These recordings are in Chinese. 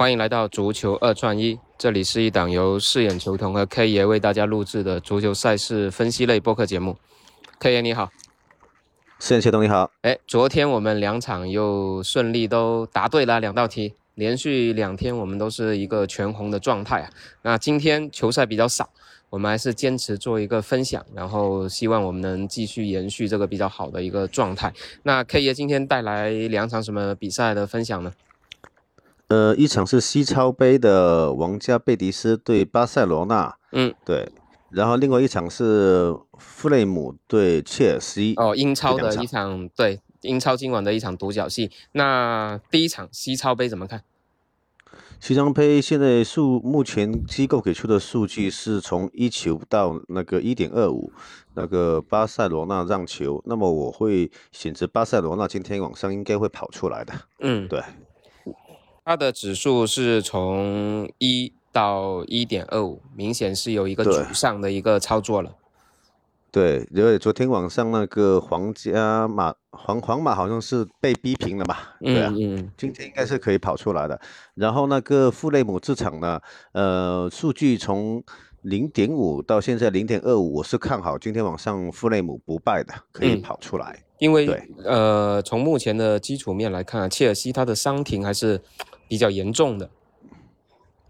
欢迎来到足球二串一，这里是一档由饰演球童和 K 爷为大家录制的足球赛事分析类播客节目。K 爷你好，饰演球童你好。哎，昨天我们两场又顺利都答对了两道题，连续两天我们都是一个全红的状态啊。那今天球赛比较少。我们还是坚持做一个分享，然后希望我们能继续延续这个比较好的一个状态。那 K 爷今天带来两场什么比赛的分享呢？呃，一场是西超杯的王家贝蒂斯对巴塞罗那，嗯，对。然后另外一场是弗雷姆对切尔西。哦，英超的一场，对，英超今晚的一场独角戏。那第一场西超杯怎么看？西超杯现在数目前机构给出的数据是从一球到那个一点二五，那个巴塞罗那让球，那么我会选择巴塞罗那今天晚上应该会跑出来的。嗯，对，它的指数是从一到一点二五，明显是有一个主上的一个操作了。对，因为昨天晚上那个皇家马皇皇马好像是被逼平了嘛，对啊，嗯今天应该是可以跑出来的。然后那个富勒姆这场呢，呃，数据从零点五到现在零点二五，我是看好今天晚上富勒姆不败的，可以跑出来。因为呃，从目前的基础面来看，切尔西他的伤停还是比较严重的，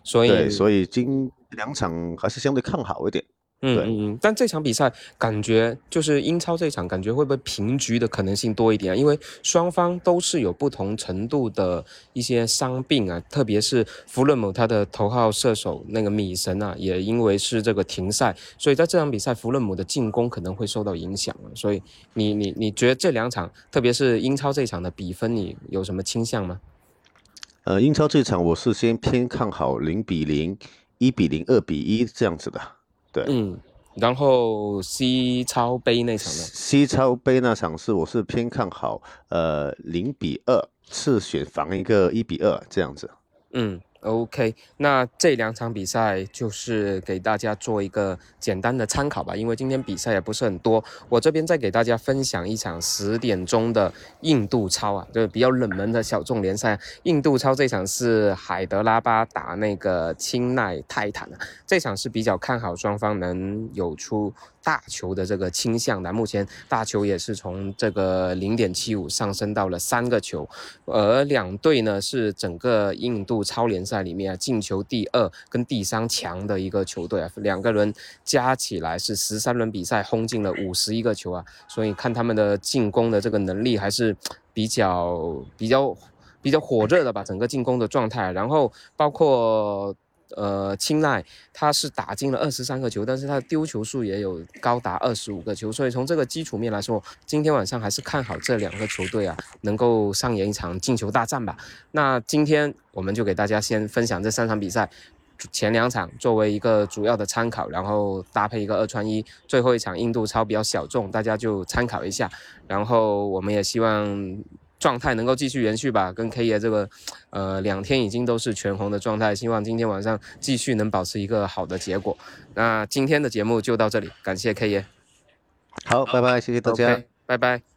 所以所以今两场还是相对看好一点。嗯嗯嗯，但这场比赛感觉就是英超这场感觉会不会平局的可能性多一点啊？因为双方都是有不同程度的一些伤病啊，特别是弗勒姆他的头号射手那个米神啊，也因为是这个停赛，所以在这场比赛弗勒姆的进攻可能会受到影响啊。所以你你你觉得这两场，特别是英超这场的比分，你有什么倾向吗？呃，英超这场我是先偏看好零比零、一比零、二比一这样子的。对，嗯，然后西超杯那场呢？西超杯那场是我是偏看好，呃，零比二，次选防一个一比二这样子。嗯。OK，那这两场比赛就是给大家做一个简单的参考吧，因为今天比赛也不是很多。我这边再给大家分享一场十点钟的印度超啊，就是比较冷门的小众联赛。印度超这场是海德拉巴打那个青奈泰坦啊，这场是比较看好双方能有出。大球的这个倾向的，目前大球也是从这个零点七五上升到了三个球，而两队呢是整个印度超联赛里面啊进球第二跟第三强的一个球队啊，两个人加起来是十三轮比赛轰进了五十一个球啊，所以看他们的进攻的这个能力还是比较比较比较火热的吧，整个进攻的状态，然后包括。呃，青睐他是打进了二十三个球，但是他的丢球数也有高达二十五个球，所以从这个基础面来说，今天晚上还是看好这两个球队啊，能够上演一场进球大战吧。那今天我们就给大家先分享这三场比赛，前两场作为一个主要的参考，然后搭配一个二穿一，最后一场印度超比较小众，大家就参考一下。然后我们也希望。状态能够继续延续吧，跟 K 爷这个，呃，两天已经都是全红的状态，希望今天晚上继续能保持一个好的结果。那今天的节目就到这里，感谢 K 爷。好，拜拜，谢谢大家，拜拜。